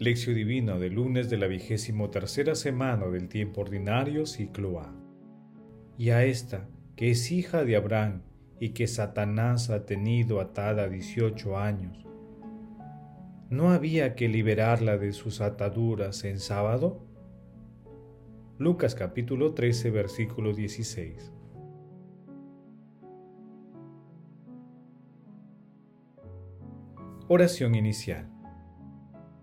Lección Divina del lunes de la vigésimo tercera semana del tiempo ordinario, ciclo A. Y a esta, que es hija de Abraham y que Satanás ha tenido atada 18 años, ¿no había que liberarla de sus ataduras en sábado? Lucas capítulo 13, versículo 16. Oración inicial.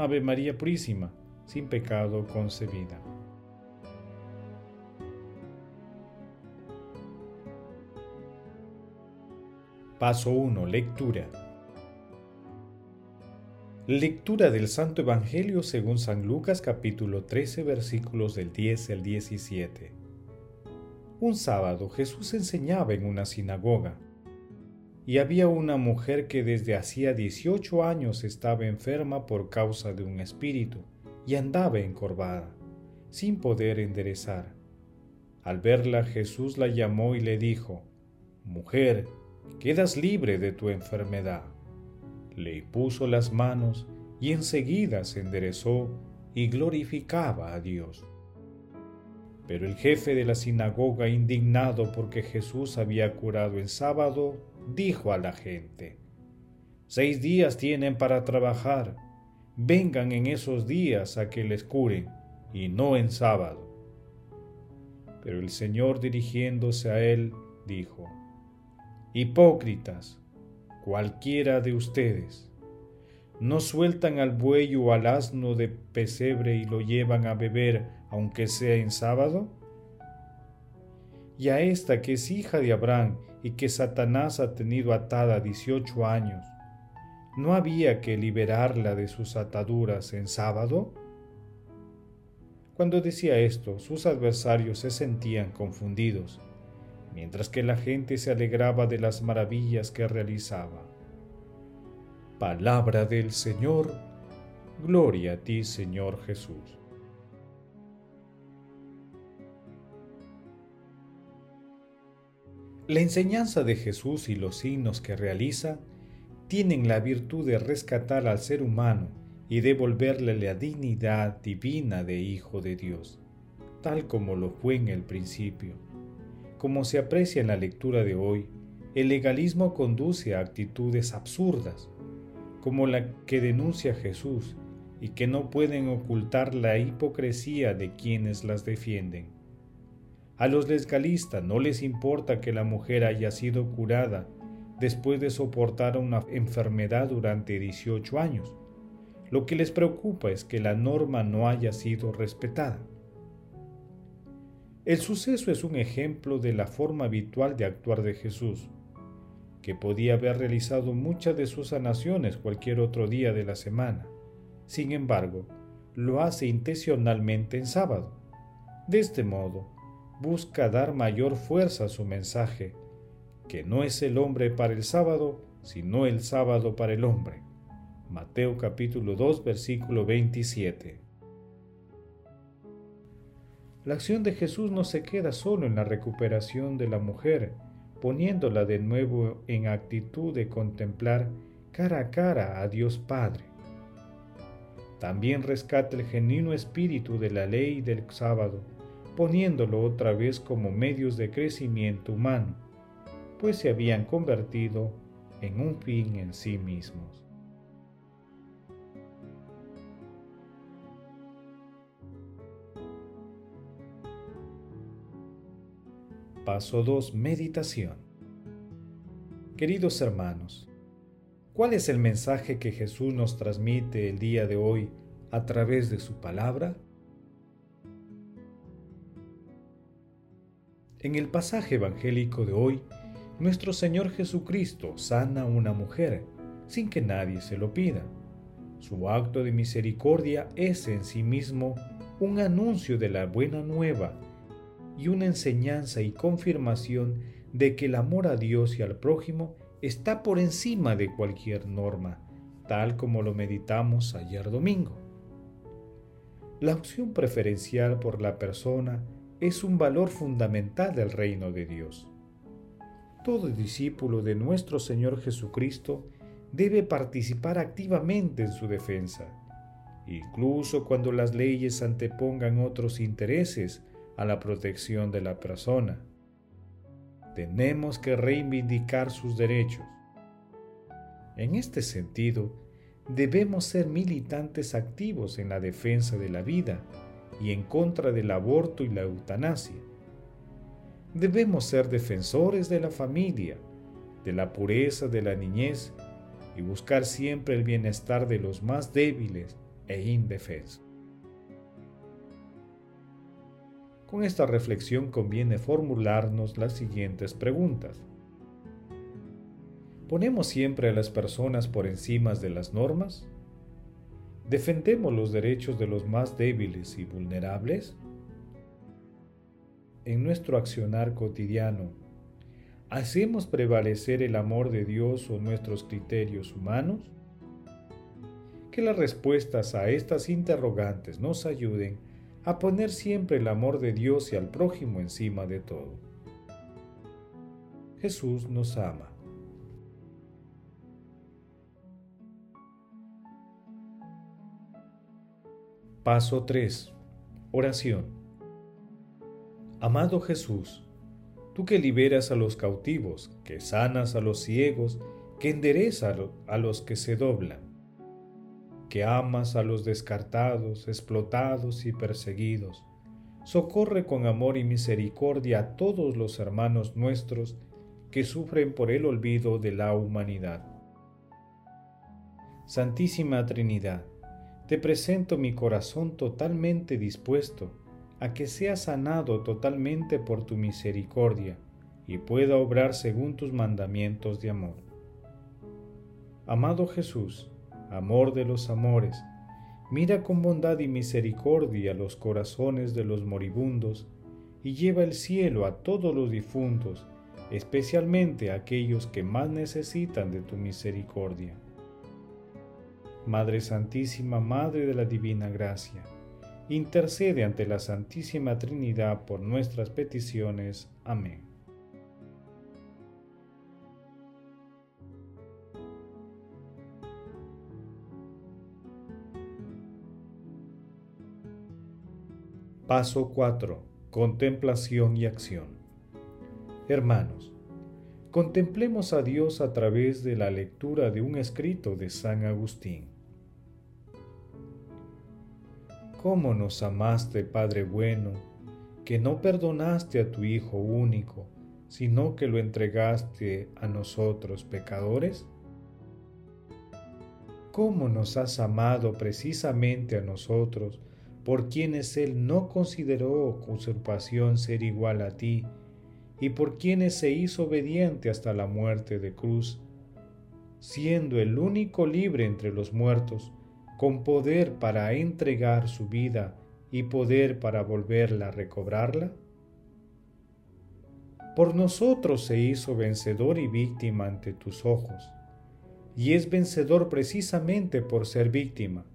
Ave María Purísima, sin pecado concebida. Paso 1. Lectura. Lectura del Santo Evangelio según San Lucas capítulo 13 versículos del 10 al 17. Un sábado Jesús enseñaba en una sinagoga y había una mujer que desde hacía 18 años estaba enferma por causa de un espíritu y andaba encorvada, sin poder enderezar. Al verla Jesús la llamó y le dijo, Mujer, quedas libre de tu enfermedad. Le puso las manos y enseguida se enderezó y glorificaba a Dios. Pero el jefe de la sinagoga, indignado porque Jesús había curado en sábado, dijo a la gente, Seis días tienen para trabajar, vengan en esos días a que les curen, y no en sábado. Pero el Señor dirigiéndose a él, dijo, Hipócritas, cualquiera de ustedes, ¿no sueltan al buey o al asno de pesebre y lo llevan a beber aunque sea en sábado? Y a esta que es hija de Abraham y que Satanás ha tenido atada 18 años, ¿no había que liberarla de sus ataduras en sábado? Cuando decía esto, sus adversarios se sentían confundidos, mientras que la gente se alegraba de las maravillas que realizaba. Palabra del Señor, gloria a ti Señor Jesús. La enseñanza de Jesús y los signos que realiza tienen la virtud de rescatar al ser humano y devolverle la dignidad divina de Hijo de Dios, tal como lo fue en el principio. Como se aprecia en la lectura de hoy, el legalismo conduce a actitudes absurdas, como la que denuncia Jesús y que no pueden ocultar la hipocresía de quienes las defienden. A los legalistas no les importa que la mujer haya sido curada después de soportar una enfermedad durante 18 años. Lo que les preocupa es que la norma no haya sido respetada. El suceso es un ejemplo de la forma habitual de actuar de Jesús, que podía haber realizado muchas de sus sanaciones cualquier otro día de la semana. Sin embargo, lo hace intencionalmente en sábado. De este modo, busca dar mayor fuerza a su mensaje, que no es el hombre para el sábado, sino el sábado para el hombre. Mateo capítulo 2 versículo 27. La acción de Jesús no se queda solo en la recuperación de la mujer, poniéndola de nuevo en actitud de contemplar cara a cara a Dios Padre. También rescata el genuino espíritu de la ley del sábado, poniéndolo otra vez como medios de crecimiento humano, pues se habían convertido en un fin en sí mismos. Paso 2. Meditación. Queridos hermanos, ¿cuál es el mensaje que Jesús nos transmite el día de hoy a través de su palabra? En el pasaje evangélico de hoy, nuestro Señor Jesucristo sana a una mujer sin que nadie se lo pida. Su acto de misericordia es en sí mismo un anuncio de la buena nueva y una enseñanza y confirmación de que el amor a Dios y al prójimo está por encima de cualquier norma, tal como lo meditamos ayer domingo. La opción preferencial por la persona es un valor fundamental del reino de Dios. Todo discípulo de nuestro Señor Jesucristo debe participar activamente en su defensa, incluso cuando las leyes antepongan otros intereses a la protección de la persona. Tenemos que reivindicar sus derechos. En este sentido, debemos ser militantes activos en la defensa de la vida y en contra del aborto y la eutanasia. Debemos ser defensores de la familia, de la pureza de la niñez y buscar siempre el bienestar de los más débiles e indefensos. Con esta reflexión conviene formularnos las siguientes preguntas. ¿Ponemos siempre a las personas por encima de las normas? ¿Defendemos los derechos de los más débiles y vulnerables? En nuestro accionar cotidiano, ¿hacemos prevalecer el amor de Dios o nuestros criterios humanos? Que las respuestas a estas interrogantes nos ayuden a poner siempre el amor de Dios y al prójimo encima de todo. Jesús nos ama. Paso 3. Oración. Amado Jesús, tú que liberas a los cautivos, que sanas a los ciegos, que enderezas a los que se doblan, que amas a los descartados, explotados y perseguidos, socorre con amor y misericordia a todos los hermanos nuestros que sufren por el olvido de la humanidad. Santísima Trinidad, te presento mi corazón totalmente dispuesto a que sea sanado totalmente por tu misericordia y pueda obrar según tus mandamientos de amor. Amado Jesús, amor de los amores, mira con bondad y misericordia los corazones de los moribundos y lleva el cielo a todos los difuntos, especialmente a aquellos que más necesitan de tu misericordia. Madre Santísima, Madre de la Divina Gracia, intercede ante la Santísima Trinidad por nuestras peticiones. Amén. Paso 4. Contemplación y acción. Hermanos, contemplemos a Dios a través de la lectura de un escrito de San Agustín. ¿Cómo nos amaste, Padre bueno, que no perdonaste a tu Hijo único, sino que lo entregaste a nosotros pecadores? ¿Cómo nos has amado precisamente a nosotros, por quienes Él no consideró usurpación ser igual a ti, y por quienes se hizo obediente hasta la muerte de cruz, siendo el único libre entre los muertos, con poder para entregar su vida y poder para volverla a recobrarla? Por nosotros se hizo vencedor y víctima ante tus ojos, y es vencedor precisamente por ser víctima.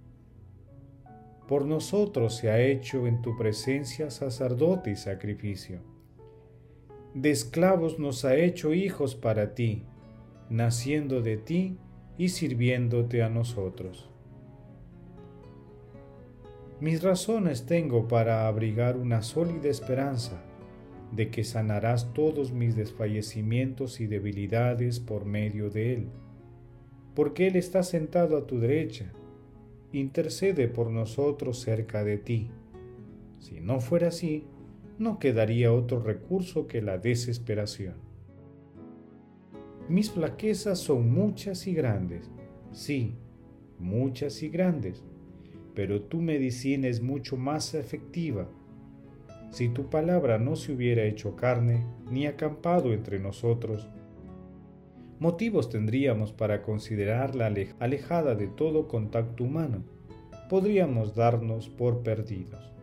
Por nosotros se ha hecho en tu presencia sacerdote y sacrificio. De esclavos nos ha hecho hijos para ti, naciendo de ti y sirviéndote a nosotros. Mis razones tengo para abrigar una sólida esperanza de que sanarás todos mis desfallecimientos y debilidades por medio de Él, porque Él está sentado a tu derecha, intercede por nosotros cerca de ti. Si no fuera así, no quedaría otro recurso que la desesperación. Mis flaquezas son muchas y grandes, sí, muchas y grandes pero tu medicina es mucho más efectiva. Si tu palabra no se hubiera hecho carne ni acampado entre nosotros, motivos tendríamos para considerarla alejada de todo contacto humano. Podríamos darnos por perdidos.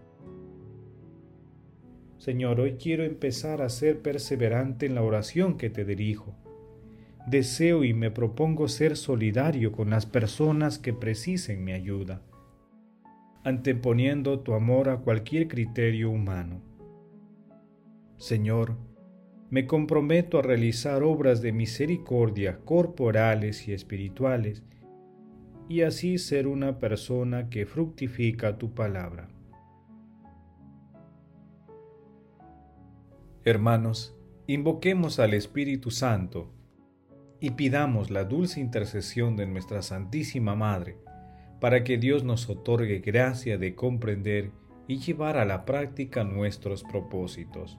Señor, hoy quiero empezar a ser perseverante en la oración que te dirijo. Deseo y me propongo ser solidario con las personas que precisen mi ayuda, anteponiendo tu amor a cualquier criterio humano. Señor, me comprometo a realizar obras de misericordia corporales y espirituales, y así ser una persona que fructifica tu palabra. Hermanos, invoquemos al Espíritu Santo y pidamos la dulce intercesión de nuestra Santísima Madre, para que Dios nos otorgue gracia de comprender y llevar a la práctica nuestros propósitos